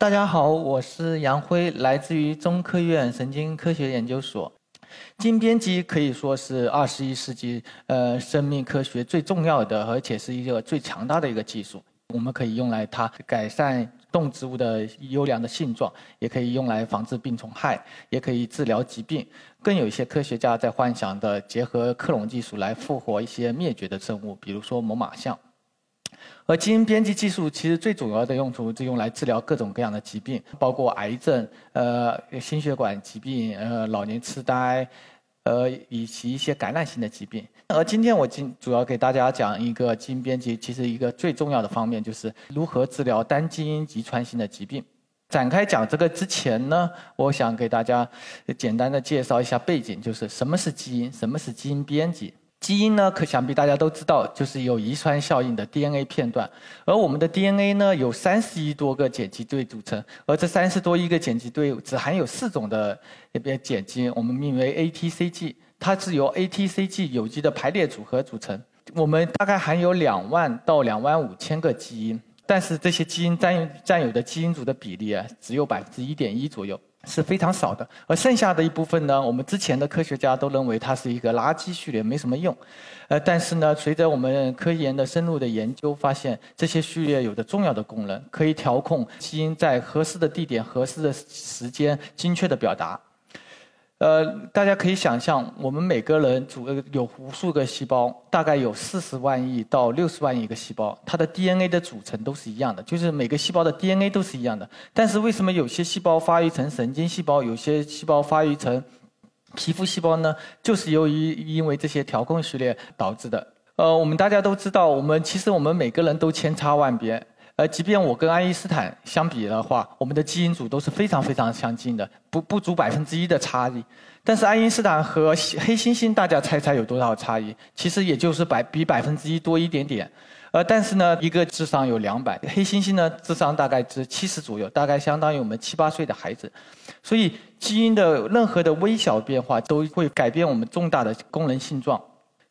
大家好，我是杨辉，来自于中科院神经科学研究所。基因编辑可以说是二十一世纪呃生命科学最重要的，而且是一个最强大的一个技术。我们可以用来它改善动植物的优良的性状，也可以用来防治病虫害，也可以治疗疾病。更有一些科学家在幻想的结合克隆技术来复活一些灭绝的生物，比如说猛犸象。而基因编辑技术其实最主要的用途是用来治疗各种各样的疾病，包括癌症、呃心血管疾病、呃老年痴呆，呃以及一些感染性的疾病。而今天我今主要给大家讲一个基因编辑，其实一个最重要的方面就是如何治疗单基因遗传性的疾病。展开讲这个之前呢，我想给大家简单的介绍一下背景，就是什么是基因，什么是基因编辑。基因呢，可想必大家都知道，就是有遗传效应的 DNA 片段。而我们的 DNA 呢，有三十亿多个碱基对组成，而这三十多亿个碱基对只含有四种的碱基，我们命名为 ATCG，它是由 ATCG 有机的排列组合组成。我们大概含有两万到两万五千个基因，但是这些基因占占有的基因组的比例啊，只有百分之一点一左右。是非常少的，而剩下的一部分呢，我们之前的科学家都认为它是一个垃圾序列，没什么用。呃，但是呢，随着我们科研的深入的研究，发现这些序列有着重要的功能，可以调控基因在合适的地点、合适的时间精确的表达。呃，大家可以想象，我们每个人组有无数个细胞，大概有四十万亿到六十万亿个细胞，它的 DNA 的组成都是一样的，就是每个细胞的 DNA 都是一样的。但是为什么有些细胞发育成神经细胞，有些细胞发育成皮肤细胞呢？就是由于因为这些调控序列导致的。呃，我们大家都知道，我们其实我们每个人都千差万别。呃，即便我跟爱因斯坦相比的话，我们的基因组都是非常非常相近的，不不足百分之一的差异。但是爱因斯坦和黑猩猩，大家猜猜有多少差异？其实也就是百比百分之一多一点点。呃，但是呢，一个智商有两百，黑猩猩呢智商大概只七十左右，大概相当于我们七八岁的孩子。所以基因的任何的微小变化都会改变我们重大的功能性状。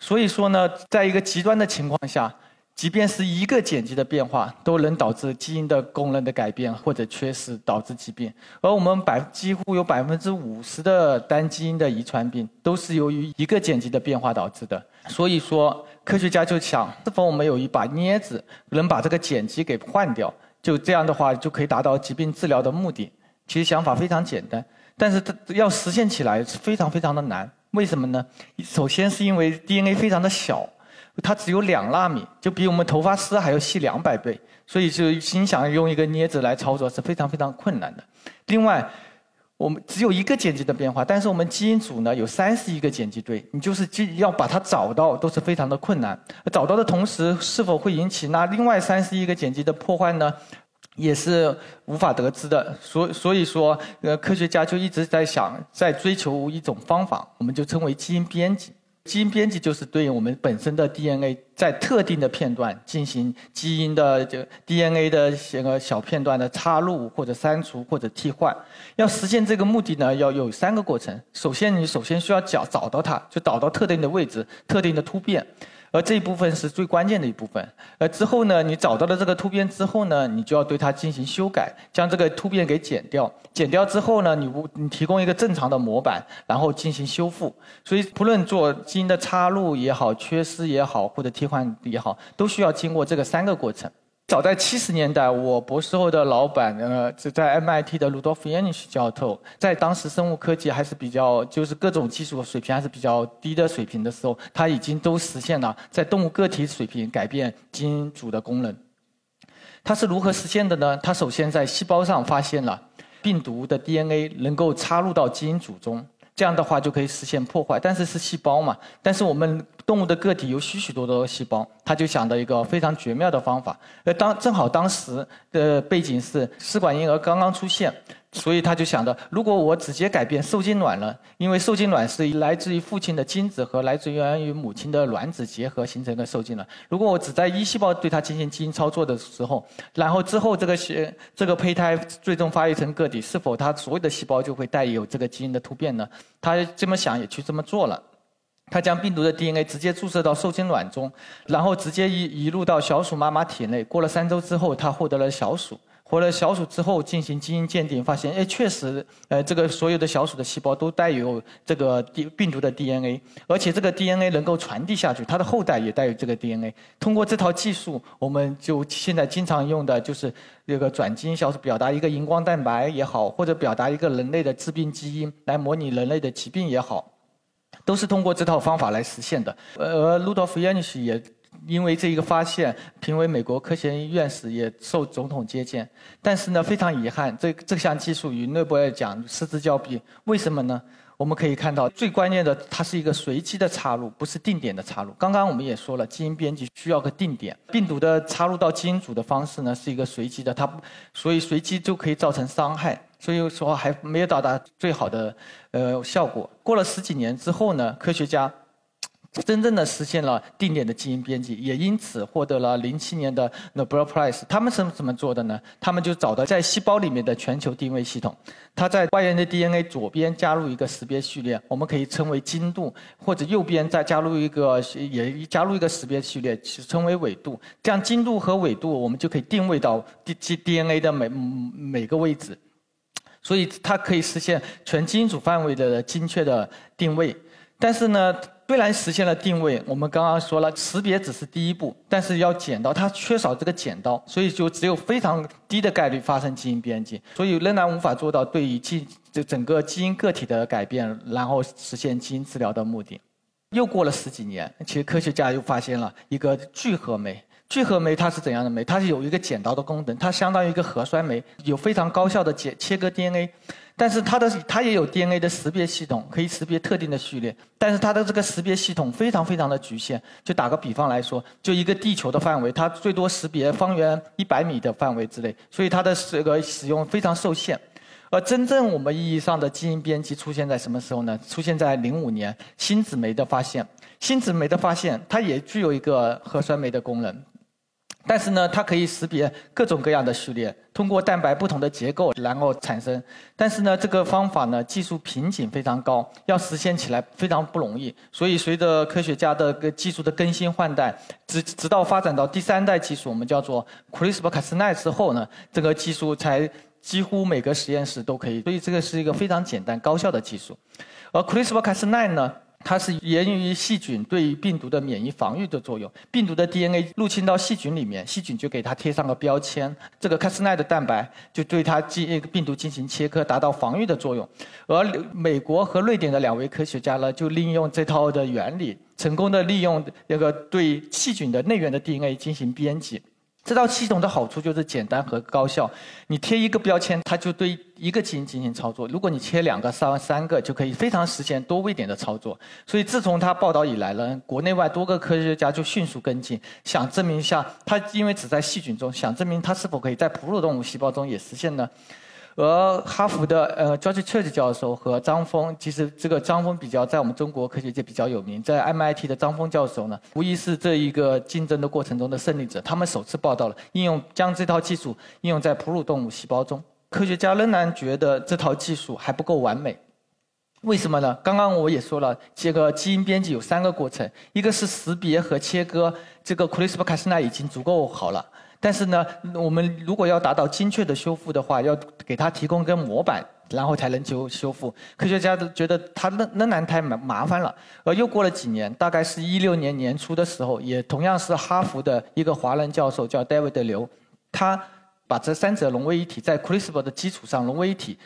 所以说呢，在一个极端的情况下。即便是一个碱基的变化，都能导致基因的功能的改变或者缺失，导致疾病。而我们百几乎有百分之五十的单基因的遗传病，都是由于一个碱基的变化导致的。所以说，科学家就想，是否我们有一把镊子，能把这个碱基给换掉？就这样的话，就可以达到疾病治疗的目的。其实想法非常简单，但是它要实现起来是非常非常的难。为什么呢？首先是因为 DNA 非常的小。它只有两纳米，就比我们头发丝还要细两百倍，所以就心想用一个镊子来操作是非常非常困难的。另外，我们只有一个碱基的变化，但是我们基因组呢有三十亿个碱基对，你就是要把它找到都是非常的困难。找到的同时，是否会引起那另外三十亿个碱基的破坏呢？也是无法得知的。所所以说，呃，科学家就一直在想，在追求一种方法，我们就称为基因编辑。基因编辑就是对应我们本身的 DNA，在特定的片段进行基因的这 DNA 的这个小片段的插入或者删除或者替换。要实现这个目的呢，要有三个过程。首先，你首先需要找找到它，就找到特定的位置、特定的突变。而这一部分是最关键的一部分。而之后呢，你找到了这个突变之后呢，你就要对它进行修改，将这个突变给剪掉。剪掉之后呢，你无你提供一个正常的模板，然后进行修复。所以，不论做基因的插入也好、缺失也好或者替换也好，都需要经过这个三个过程。早在七十年代，我博士后的老板，呃，就在 MIT 的鲁多夫·耶尼什教授，在当时生物科技还是比较，就是各种技术水平还是比较低的水平的时候，他已经都实现了在动物个体水平改变基因组的功能。他是如何实现的呢？他首先在细胞上发现了病毒的 DNA 能够插入到基因组中。这样的话就可以实现破坏，但是是细胞嘛？但是我们动物的个体有许许多多的细胞，他就想到一个非常绝妙的方法。呃，当正好当时的背景是试管婴儿刚刚出现。所以他就想到，如果我直接改变受精卵了，因为受精卵是来自于父亲的精子和来自于母亲的卵子结合形成的受精卵。如果我只在一细胞对它进行基因操作的时候，然后之后这个这个胚胎最终发育成个体，是否它所有的细胞就会带有这个基因的突变呢？他这么想也去这么做了。他将病毒的 DNA 直接注射到受精卵中，然后直接移移入到小鼠妈妈体内。过了三周之后，他获得了小鼠。活了小鼠之后进行基因鉴定，发现，哎，确实，呃，这个所有的小鼠的细胞都带有这个病病毒的 DNA，而且这个 DNA 能够传递下去，它的后代也带有这个 DNA。通过这套技术，我们就现在经常用的就是这个转基因小鼠表达一个荧光蛋白也好，或者表达一个人类的致病基因来模拟人类的疾病也好，都是通过这套方法来实现的。而路道夫·耶尼什也。因为这一个发现，评为美国科学院院士，也受总统接见。但是呢，非常遗憾，这这项技术与诺贝尔奖失之交臂。为什么呢？我们可以看到，最关键的，它是一个随机的插入，不是定点的插入。刚刚我们也说了，基因编辑需要个定点，病毒的插入到基因组的方式呢，是一个随机的，它所以随机就可以造成伤害，所以说还没有到达最好的呃效果。过了十几年之后呢，科学家。真正的实现了定点的基因编辑，也因此获得了零七年的 Nobel Prize。他们是怎么做的呢？他们就找到在细胞里面的全球定位系统，它在外源的 DNA 左边加入一个识别序列，我们可以称为精度，或者右边再加入一个也加入一个识别序列，称为纬度。这样精度和纬度，我们就可以定位到 D D DNA 的每每个位置，所以它可以实现全基因组范围的精确的定位。但是呢？虽然实现了定位，我们刚刚说了，识别只是第一步，但是要剪刀，它缺少这个剪刀，所以就只有非常低的概率发生基因编辑，所以仍然无法做到对于基这整个基因个体的改变，然后实现基因治疗的目的。又过了十几年，其实科学家又发现了一个聚合酶。聚合酶它是怎样的酶？它是有一个剪刀的功能，它相当于一个核酸酶，有非常高效的剪切割 DNA。但是它的它也有 DNA 的识别系统，可以识别特定的序列。但是它的这个识别系统非常非常的局限。就打个比方来说，就一个地球的范围，它最多识别方圆一百米的范围之内，所以它的这个使用非常受限。而真正我们意义上的基因编辑出现在什么时候呢？出现在零五年新子酶的发现。新子酶的发现，它也具有一个核酸酶的功能。但是呢，它可以识别各种各样的序列，通过蛋白不同的结构，然后产生。但是呢，这个方法呢，技术瓶颈非常高，要实现起来非常不容易。所以，随着科学家的个技术的更新换代，直直到发展到第三代技术，我们叫做 CRISPR-Cas9 之后呢，这个技术才几乎每个实验室都可以。所以，这个是一个非常简单高效的技术。而 CRISPR-Cas9 呢？它是源于细菌对于病毒的免疫防御的作用。病毒的 DNA 入侵到细菌里面，细菌就给它贴上个标签，这个 Cas9 的蛋白就对它进病毒进行切割，达到防御的作用。而美国和瑞典的两位科学家呢，就利用这套的原理，成功的利用那个对细菌的内源的 DNA 进行编辑。这套系统的好处就是简单和高效。你贴一个标签，它就对一个基因进行操作；如果你切两个、三三个，就可以非常实现多位点的操作。所以自从它报道以来呢，国内外多个科学家就迅速跟进，想证明一下它因为只在细菌中，想证明它是否可以在哺乳动物细胞中也实现呢？而哈佛的呃 George Church 教授和张峰，其实这个张峰比较在我们中国科学界比较有名，在 MIT 的张峰教授呢，无疑是这一个竞争的过程中的胜利者。他们首次报道了应用将这套技术应用在哺乳动物细胞中。科学家仍然觉得这套技术还不够完美，为什么呢？刚刚我也说了，这个基因编辑有三个过程，一个是识别和切割，这个 CRISPR-Cas9 已经足够好了。但是呢，我们如果要达到精确的修复的话，要给它提供一个模板，然后才能修修复。科学家都觉得它仍仍然太麻麻烦了。而又过了几年，大概是一六年年初的时候，也同样是哈佛的一个华人教授叫 David 刘，他把这三者融为一体，在 CRISPR 的基础上融为一体，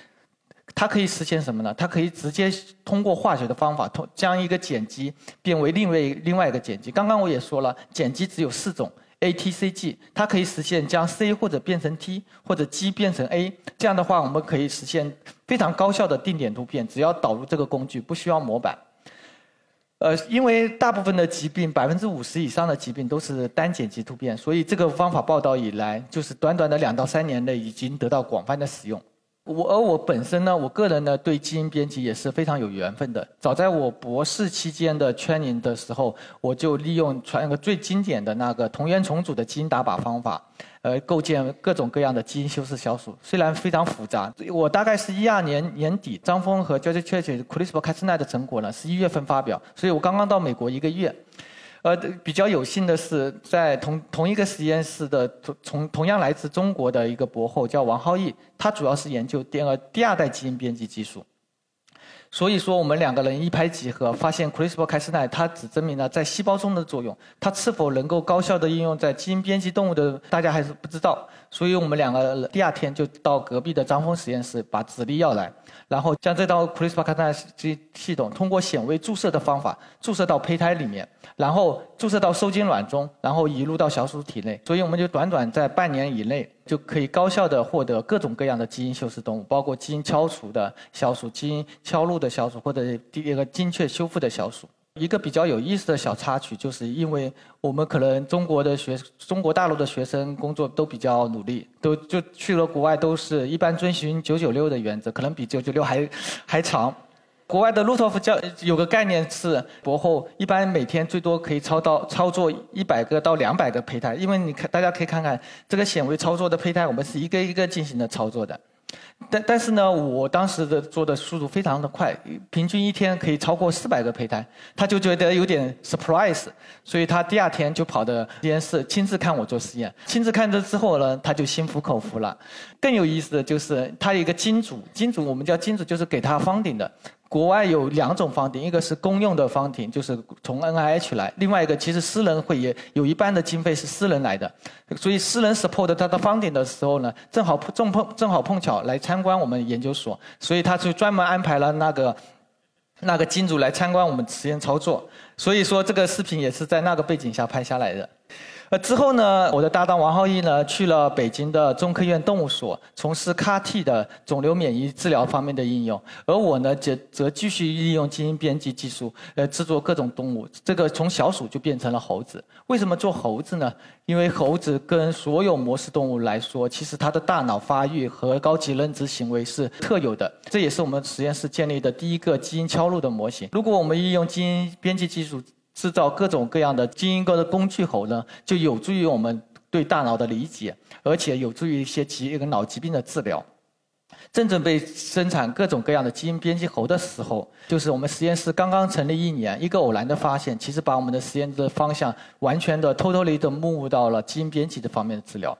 它可以实现什么呢？它可以直接通过化学的方法，通将一个碱基变为另外另外一个碱基。刚刚我也说了，碱基只有四种。A T C G，它可以实现将 C 或者变成 T，或者 G 变成 A。这样的话，我们可以实现非常高效的定点突变，只要导入这个工具，不需要模板。呃，因为大部分的疾病，百分之五十以上的疾病都是单碱基突变，所以这个方法报道以来，就是短短的两到三年内已经得到广泛的使用。我而我本身呢，我个人呢对基因编辑也是非常有缘分的。早在我博士期间的 training 的时候，我就利用传个最经典的那个同源重组的基因打靶方法，呃，构建各种各样的基因修饰小鼠。虽然非常复杂，我大概是一二年年底，张峰和 George Church CRISPR-Cas9 的成果呢是一月份发表，所以我刚刚到美国一个月。呃，比较有幸的是，在同同一个实验室的同同同样来自中国的一个博后叫王浩毅，他主要是研究第二第二代基因编辑技术。所以说，我们两个人一拍即合，发现 CRISPR-Cas9 它只证明了在细胞中的作用，它是否能够高效的应用在基因编辑动物的，大家还是不知道。所以我们两个第二天就到隔壁的张峰实验室，把指例要来，然后将这套 CRISPR-Cas9 系系统通过显微注射的方法注射到胚胎里面，然后注射到受精卵中，然后移入到小鼠体内。所以我们就短短在半年以内。就可以高效的获得各种各样的基因修饰动物，包括基因敲除的小鼠、基因敲入的小鼠，或者第一个精确修复的小鼠。一个比较有意思的小插曲，就是因为我们可能中国的学中国大陆的学生工作都比较努力，都就去了国外，都是一般遵循九九六的原则，可能比九九六还还长。国外的路托夫教有个概念是，博后一般每天最多可以操到操作一百个到两百个胚胎，因为你看大家可以看看这个显微操作的胚胎，我们是一个一个进行的操作的。但但是呢，我当时的做的速度非常的快，平均一天可以超过四百个胚胎，他就觉得有点 surprise，所以他第二天就跑到实验室亲自看我做实验，亲自看这之后呢，他就心服口服了。更有意思的就是他有一个金主，金主我们叫金主，就是给他方顶的。国外有两种方庭，一个是公用的方庭，就是从 NIH 来；另外一个其实私人会也有一半的经费是私人来的，所以私人 support 他的方庭的时候呢，正好碰正碰正好碰巧来参观我们研究所，所以他就专门安排了那个那个金主来参观我们实验操作，所以说这个视频也是在那个背景下拍下来的。呃，之后呢，我的搭档王浩义呢去了北京的中科院动物所，从事 CAR-T 的肿瘤免疫治疗方面的应用，而我呢则则继续利用基因编辑技术，呃，制作各种动物。这个从小鼠就变成了猴子。为什么做猴子呢？因为猴子跟所有模式动物来说，其实它的大脑发育和高级认知行为是特有的。这也是我们实验室建立的第一个基因敲入的模型。如果我们利用基因编辑技术，制造各种各样的基因高的工具猴呢，就有助于我们对大脑的理解，而且有助于一些疾一个脑疾病的治疗。正准备生产各种各样的基因编辑猴的时候，就是我们实验室刚刚成立一年，一个偶然的发现，其实把我们的实验的方向完全的、偷偷 y 的目到了基因编辑这方面的治疗，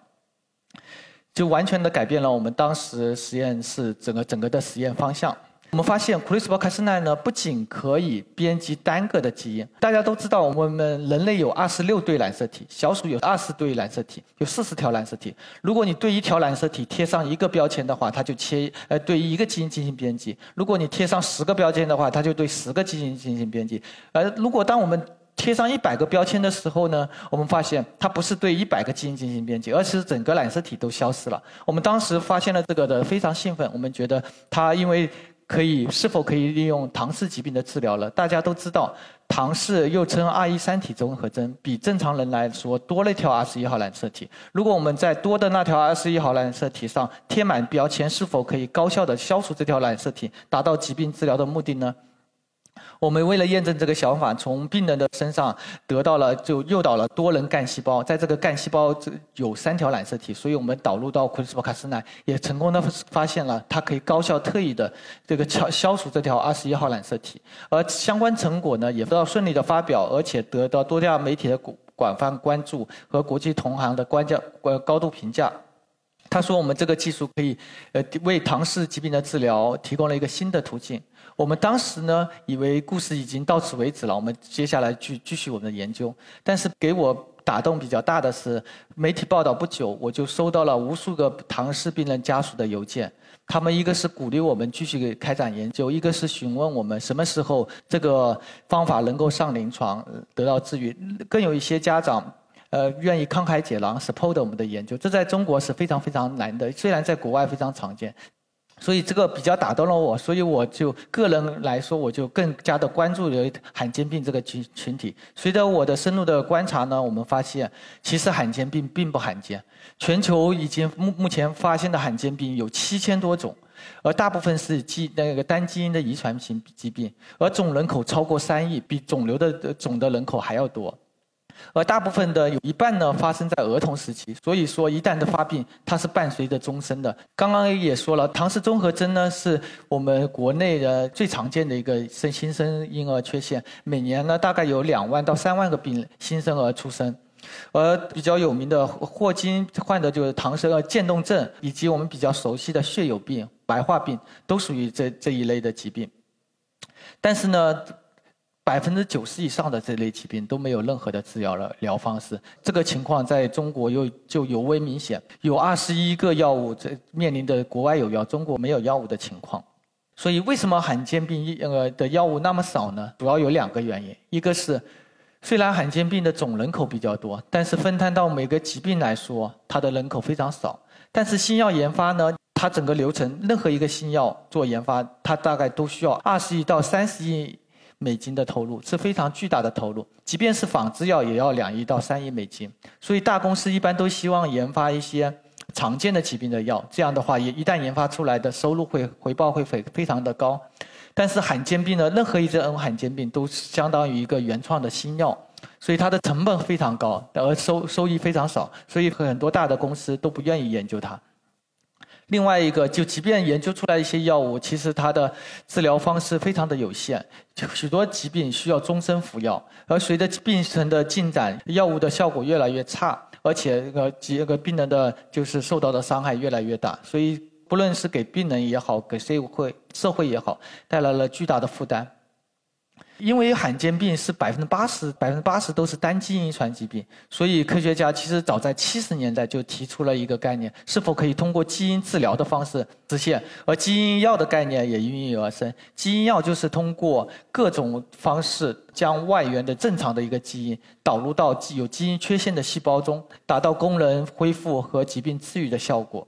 就完全的改变了我们当时实验室整个整个的实验方向。我们发现，CRISPR-Cas9 呢，不仅可以编辑单个的基因。大家都知道，我们人类有二十六对染色体，小鼠有二十对染色体，有四十条染色体。如果你对一条染色体贴上一个标签的话，它就切呃对一个基因进行编辑；如果你贴上十个标签的话，它就对十个基因进行编辑。而如果当我们贴上一百个标签的时候呢，我们发现它不是对一百个基因进行编辑，而是整个染色体都消失了。我们当时发现了这个的非常兴奋，我们觉得它因为。可以是否可以利用唐氏疾病的治疗了？大家都知道，唐氏又称二一三体综合征，比正常人来说多了一条二十一号染色体。如果我们在多的那条二十一号染色体上贴满标签，是否可以高效的消除这条染色体，达到疾病治疗的目的呢？我们为了验证这个想法，从病人的身上得到了就诱导了多人干细胞，在这个干细胞这有三条染色体，所以我们导入到 CRISPR-Cas9，也成功的发现了它可以高效特异的这个消消除这条二十一号染色体，而相关成果呢也得到顺利的发表，而且得到多家媒体的广泛关注和国际同行的关价呃高度评价。他说我们这个技术可以呃为唐氏疾病的治疗提供了一个新的途径。我们当时呢，以为故事已经到此为止了，我们接下来去继续我们的研究。但是给我打动比较大的是，媒体报道不久，我就收到了无数个唐氏病人家属的邮件。他们一个是鼓励我们继续开展研究，一个是询问我们什么时候这个方法能够上临床得到治愈。更有一些家长，呃，愿意慷慨解囊 support 我们的研究。这在中国是非常非常难的，虽然在国外非常常见。所以这个比较打动了我，所以我就个人来说，我就更加的关注了罕见病这个群群体。随着我的深入的观察呢，我们发现其实罕见病并不罕见，全球已经目目前发现的罕见病有七千多种，而大部分是基那个单基因的遗传性疾病，而总人口超过三亿，比肿瘤的总的人口还要多。而大部分的有一半呢发生在儿童时期，所以说一旦的发病，它是伴随着终身的。刚刚也说了，唐氏综合征呢是我们国内的最常见的一个生新生婴儿缺陷，每年呢大概有两万到三万个病新生儿出生，而比较有名的霍金患的就是唐氏渐冻症，以及我们比较熟悉的血友病、白化病，都属于这这一类的疾病。但是呢。百分之九十以上的这类疾病都没有任何的治疗了疗方式，这个情况在中国又就尤为明显。有二十一个药物在面临的国外有药，中国没有药物的情况。所以为什么罕见病呃的药物那么少呢？主要有两个原因，一个是虽然罕见病的总人口比较多，但是分摊到每个疾病来说，它的人口非常少。但是新药研发呢，它整个流程任何一个新药做研发，它大概都需要二十亿到三十亿。美金的投入是非常巨大的投入，即便是仿制药也要两亿到三亿美金。所以大公司一般都希望研发一些常见的疾病的药，这样的话，也一旦研发出来的收入会回报会非非常的高。但是罕见病呢，任何一种罕见病都相当于一个原创的新药，所以它的成本非常高，而收收益非常少，所以很多大的公司都不愿意研究它。另外一个，就即便研究出来一些药物，其实它的治疗方式非常的有限，许多疾病需要终身服药，而随着病程的进展，药物的效果越来越差，而且这个几个病人的就是受到的伤害越来越大，所以不论是给病人也好，给社会社会也好，带来了巨大的负担。因为罕见病是百分之八十，百分之八十都是单基因遗传疾病，所以科学家其实早在七十年代就提出了一个概念：是否可以通过基因治疗的方式实现？而基因药的概念也应运而生。基因药就是通过各种方式将外源的正常的一个基因导入到有基因缺陷的细胞中，达到功能恢复和疾病治愈的效果。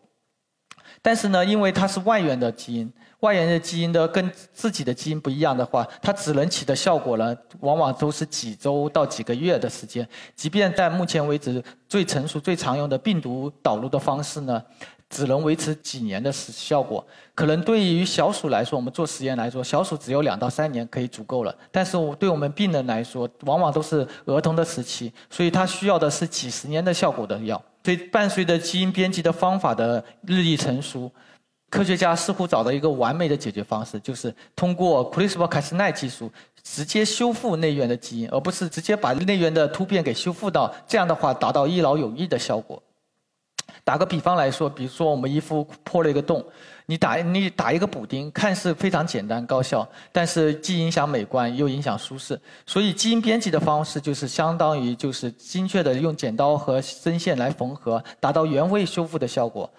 但是呢，因为它是外源的基因。外源的基因的跟自己的基因不一样的话，它只能起的效果呢，往往都是几周到几个月的时间。即便在目前为止最成熟、最常用的病毒导入的方式呢，只能维持几年的时效果。可能对于小鼠来说，我们做实验来说，小鼠只有两到三年可以足够了。但是对我们病人来说，往往都是儿童的时期，所以它需要的是几十年的效果的药。所以伴随着基因编辑的方法的日益成熟。科学家似乎找到一个完美的解决方式，就是通过 CRISPR-Cas9 技术直接修复内源的基因，而不是直接把内源的突变给修复到，这样的话达到一劳永逸的效果。打个比方来说，比如说我们衣服破了一个洞，你打你打一个补丁，看似非常简单高效，但是既影响美观又影响舒适。所以基因编辑的方式就是相当于就是精确的用剪刀和针线来缝合，达到原位修复的效果。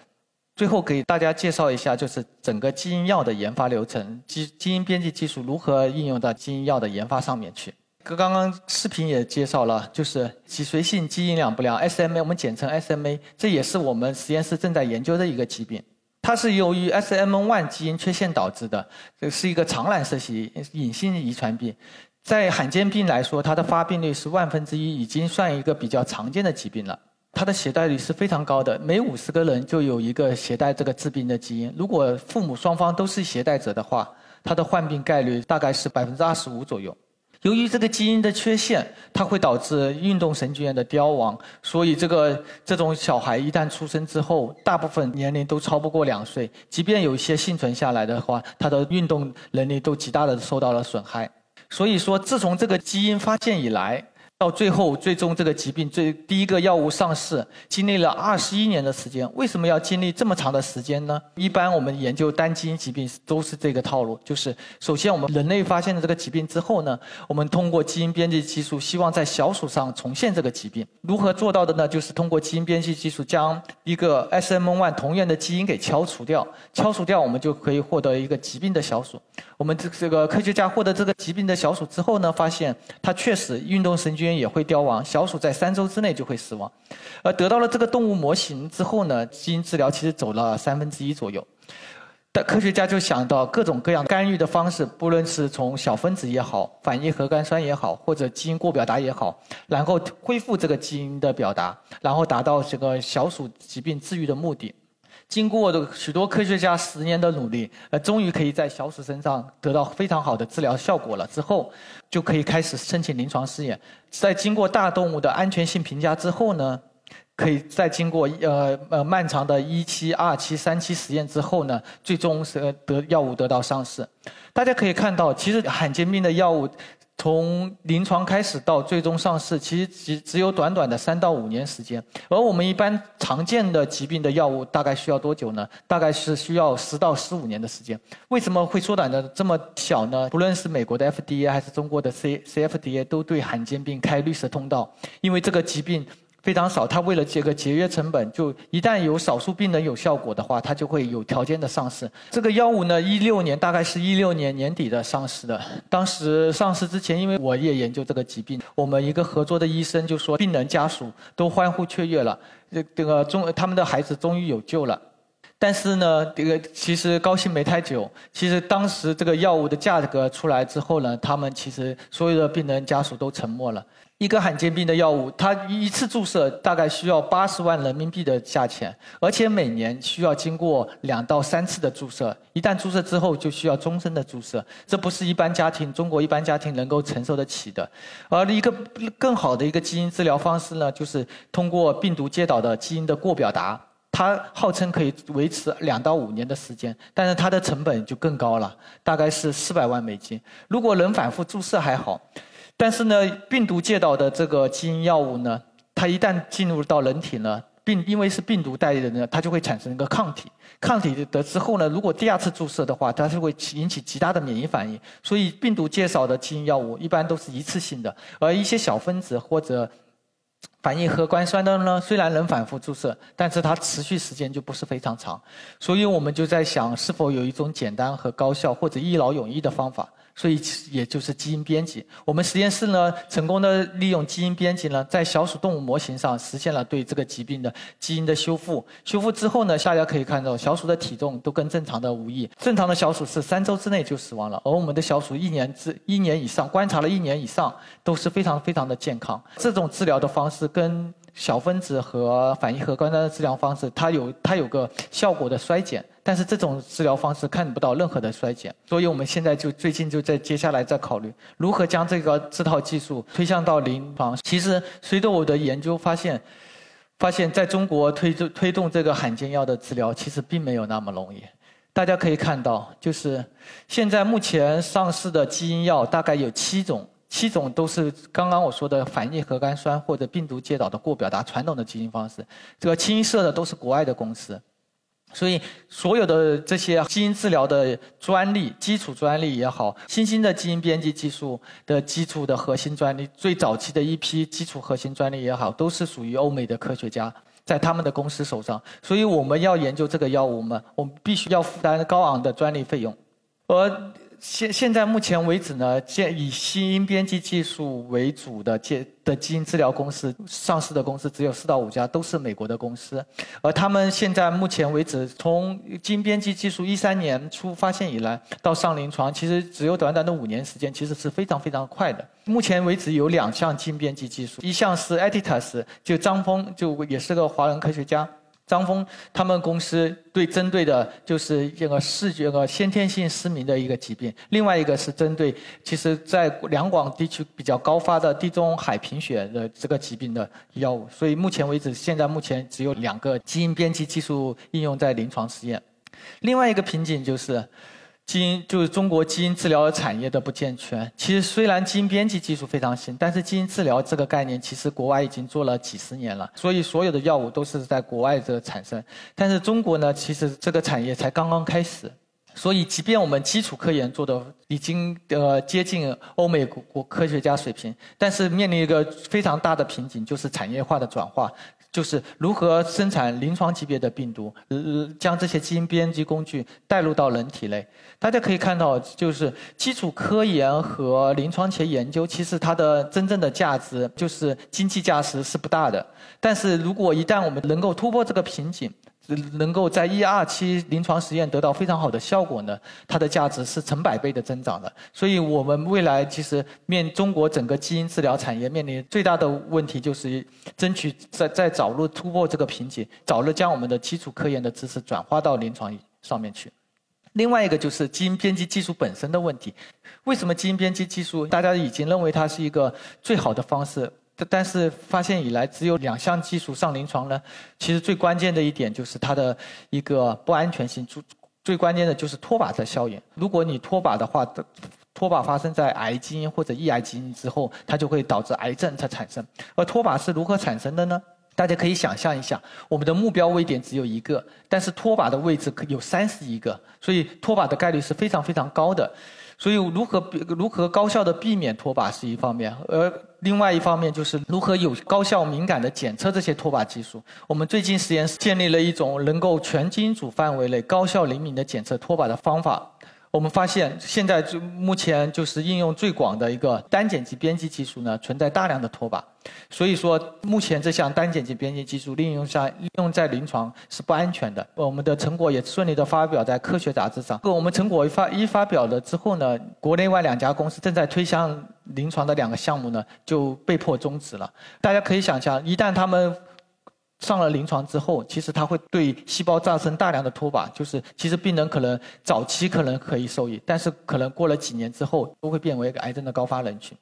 最后给大家介绍一下，就是整个基因药的研发流程，基基因编辑技术如何应用到基因药的研发上面去。刚刚视频也介绍了，就是脊髓性基因量不良 （SMA），我们简称 SMA，这也是我们实验室正在研究的一个疾病。它是由于 SMN1 基因缺陷导致的，这是一个常染色系隐性遗传病。在罕见病来说，它的发病率是万分之一，已经算一个比较常见的疾病了。它的携带率是非常高的，每五十个人就有一个携带这个致病的基因。如果父母双方都是携带者的话，它的患病概率大概是百分之二十五左右。由于这个基因的缺陷，它会导致运动神经元的凋亡，所以这个这种小孩一旦出生之后，大部分年龄都超不过两岁。即便有一些幸存下来的话，他的运动能力都极大的受到了损害。所以说，自从这个基因发现以来，到最后，最终这个疾病最第一个药物上市，经历了二十一年的时间。为什么要经历这么长的时间呢？一般我们研究单基因疾病都是这个套路，就是首先我们人类发现了这个疾病之后呢，我们通过基因编辑技术，希望在小鼠上重现这个疾病。如何做到的呢？就是通过基因编辑技术将一个 SMN1 同源的基因给敲除掉，敲除掉，我们就可以获得一个疾病的小鼠。我们这这个科学家获得这个疾病的小鼠之后呢，发现它确实运动神经也会凋亡，小鼠在三周之内就会死亡。而得到了这个动物模型之后呢，基因治疗其实走了三分之一左右。但科学家就想到各种各样干预的方式，不论是从小分子也好，反应核苷酸也好，或者基因过表达也好，然后恢复这个基因的表达，然后达到这个小鼠疾病治愈的目的。经过的许多科学家十年的努力，呃，终于可以在小鼠身上得到非常好的治疗效果了。之后，就可以开始申请临床试验。在经过大动物的安全性评价之后呢，可以再经过呃呃漫长的一期、二期、三期实验之后呢，最终是得药物得到上市。大家可以看到，其实罕见病的药物。从临床开始到最终上市，其实只只有短短的三到五年时间。而我们一般常见的疾病的药物大概需要多久呢？大概是需要十到十五年的时间。为什么会缩短的这么小呢？不论是美国的 FDA 还是中国的 C CFDA，都对罕见病开绿色通道，因为这个疾病。非常少，他为了这个节约成本，就一旦有少数病人有效果的话，他就会有条件的上市。这个药物呢，一六年大概是一六年年底的上市的。当时上市之前，因为我也研究这个疾病，我们一个合作的医生就说，病人家属都欢呼雀跃了，这这个终他们的孩子终于有救了。但是呢，这个其实高兴没太久。其实当时这个药物的价格出来之后呢，他们其实所有的病人家属都沉默了。一个罕见病的药物，它一次注射大概需要八十万人民币的价钱，而且每年需要经过两到三次的注射。一旦注射之后，就需要终身的注射，这不是一般家庭中国一般家庭能够承受得起的。而一个更好的一个基因治疗方式呢，就是通过病毒介导的基因的过表达，它号称可以维持两到五年的时间，但是它的成本就更高了，大概是四百万美金。如果能反复注射还好。但是呢，病毒介导的这个基因药物呢，它一旦进入到人体呢，病因为是病毒带的呢，它就会产生一个抗体。抗体的之后呢，如果第二次注射的话，它是会引起极大的免疫反应。所以病毒介绍的基因药物一般都是一次性的，而一些小分子或者反应核苷酸的呢，虽然能反复注射，但是它持续时间就不是非常长。所以我们就在想，是否有一种简单和高效或者一劳永逸的方法。所以，也就是基因编辑。我们实验室呢，成功的利用基因编辑呢，在小鼠动物模型上实现了对这个疾病的基因的修复。修复之后呢，大家可以看到，小鼠的体重都跟正常的无异。正常的小鼠是三周之内就死亡了，而我们的小鼠一年之一年以上，观察了一年以上，都是非常非常的健康。这种治疗的方式跟。小分子和反应核苷酸的治疗方式，它有它有个效果的衰减，但是这种治疗方式看不到任何的衰减，所以我们现在就最近就在接下来在考虑如何将这个这套技术推向到临床。其实随着我的研究发现，发现在中国推推动这个罕见药的治疗，其实并没有那么容易。大家可以看到，就是现在目前上市的基因药大概有七种。七种都是刚刚我说的反应核苷酸或者病毒介导的过表达传统的基因方式，这个清一色的都是国外的公司，所以所有的这些基因治疗的专利、基础专利也好，新兴的基因编辑技术的基础的核心专利，最早期的一批基础核心专利也好，都是属于欧美的科学家在他们的公司手上，所以我们要研究这个药物嘛，我们必须要负担高昂的专利费用，而。现现在目前为止呢，建以基因编辑技术为主的建的基因治疗公司上市的公司只有四到五家，都是美国的公司。而他们现在目前为止，从基因编辑技术一三年初发现以来到上临床，其实只有短短的五年时间，其实是非常非常快的。目前为止有两项基因编辑技术，一项是 Editas，就张峰就也是个华人科学家。张峰他们公司对针对的就是这个视觉和先天性失明的一个疾病，另外一个是针对其实在两广地区比较高发的地中海贫血的这个疾病的药物。所以目前为止，现在目前只有两个基因编辑技术应用在临床实验。另外一个瓶颈就是。基因就是中国基因治疗产业的不健全。其实虽然基因编辑技术非常新，但是基因治疗这个概念其实国外已经做了几十年了。所以所有的药物都是在国外这产生，但是中国呢，其实这个产业才刚刚开始。所以即便我们基础科研做的已经呃接近欧美国科学家水平，但是面临一个非常大的瓶颈，就是产业化的转化。就是如何生产临床级别的病毒，呃，将这些基因编辑工具带入到人体内。大家可以看到，就是基础科研和临床前研究，其实它的真正的价值就是经济价值是不大的。但是如果一旦我们能够突破这个瓶颈，能够在一二期临床实验得到非常好的效果呢，它的价值是成百倍的增长的。所以我们未来其实面中国整个基因治疗产业面临最大的问题，就是争取在在早日突破这个瓶颈，早日将我们的基础科研的知识转化到临床上面去。另外一个就是基因编辑技术本身的问题。为什么基因编辑技术大家已经认为它是一个最好的方式？但是发现以来只有两项技术上临床呢？其实最关键的一点就是它的一个不安全性。最最关键的就是脱靶的效应。如果你脱靶的话，脱靶发生在癌基因或者抑癌基因之后，它就会导致癌症的产生。而脱靶是如何产生的呢？大家可以想象一下，我们的目标位点只有一个，但是脱靶的位置可有三十一个，所以脱靶的概率是非常非常高的。所以如何如何高效的避免脱靶是一方面，而另外一方面就是如何有高效敏感的检测这些脱靶技术。我们最近实验室建立了一种能够全基因组范围内高效灵敏的检测脱靶的方法。我们发现，现在就目前就是应用最广的一个单碱基编辑技术呢，存在大量的拖把。所以说，目前这项单碱基编辑技术利用上利用在临床是不安全的。我们的成果也顺利的发表在科学杂志上。我们成果一发一发表了之后呢，国内外两家公司正在推向临床的两个项目呢，就被迫终止了。大家可以想象，一旦他们上了临床之后，其实它会对细胞造成大量的脱靶，就是其实病人可能早期可能可以受益，但是可能过了几年之后，都会变为一个癌症的高发人群。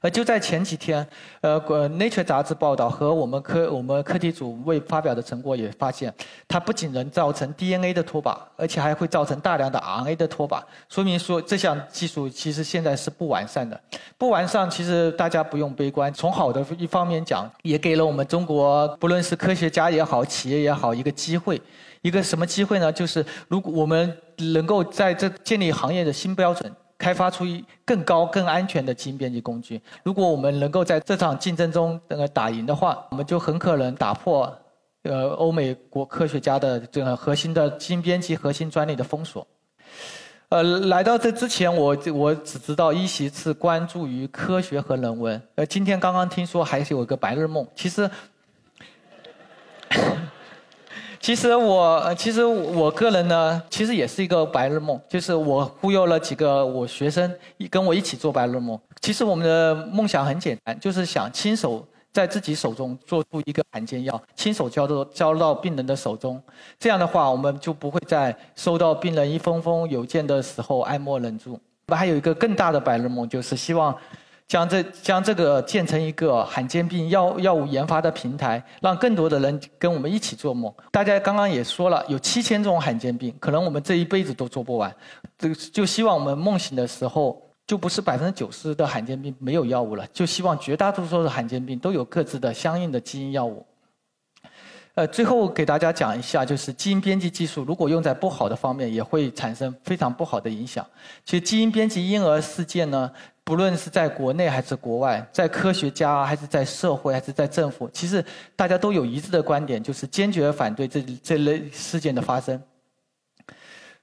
而就在前几天，呃，《Nature》杂志报道和我们科我们课题组未发表的成果也发现，它不仅能造成 DNA 的脱靶，而且还会造成大量的 RNA 的脱靶，说明说这项技术其实现在是不完善的。不完善，其实大家不用悲观。从好的一方面讲，也给了我们中国不论是科学家也好，企业也好一个机会。一个什么机会呢？就是如果我们能够在这建立行业的新标准。开发出更高、更安全的基因编辑工具。如果我们能够在这场竞争中那个打赢的话，我们就很可能打破呃欧美国科学家的这个核心的基因编辑核心专利的封锁。呃，来到这之前，我我只知道一席是关注于科学和人文。呃，今天刚刚听说还是有一个白日梦，其实。其实我，其实我个人呢，其实也是一个白日梦，就是我忽悠了几个我学生跟我一起做白日梦。其实我们的梦想很简单，就是想亲手在自己手中做出一个罕见药，亲手交到交到病人的手中。这样的话，我们就不会在收到病人一封封邮件的时候爱莫能助。我们还有一个更大的白日梦，就是希望。将这将这个建成一个罕见病药药物研发的平台，让更多的人跟我们一起做梦。大家刚刚也说了，有七千种罕见病，可能我们这一辈子都做不完。这就希望我们梦醒的时候，就不是百分之九十的罕见病没有药物了，就希望绝大多数的罕见病都有各自的相应的基因药物。呃，最后给大家讲一下，就是基因编辑技术如果用在不好的方面，也会产生非常不好的影响。其实基因编辑婴儿事件呢。不论是在国内还是国外，在科学家还是在社会还是在政府，其实大家都有一致的观点，就是坚决反对这这类事件的发生。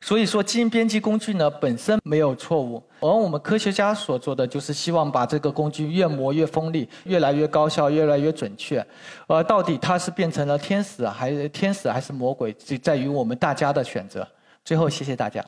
所以说，基因编辑工具呢本身没有错误，而我们科学家所做的就是希望把这个工具越磨越锋利，越来越高效，越来越准确。而到底它是变成了天使还是天使还是魔鬼，就在于我们大家的选择。最后，谢谢大家。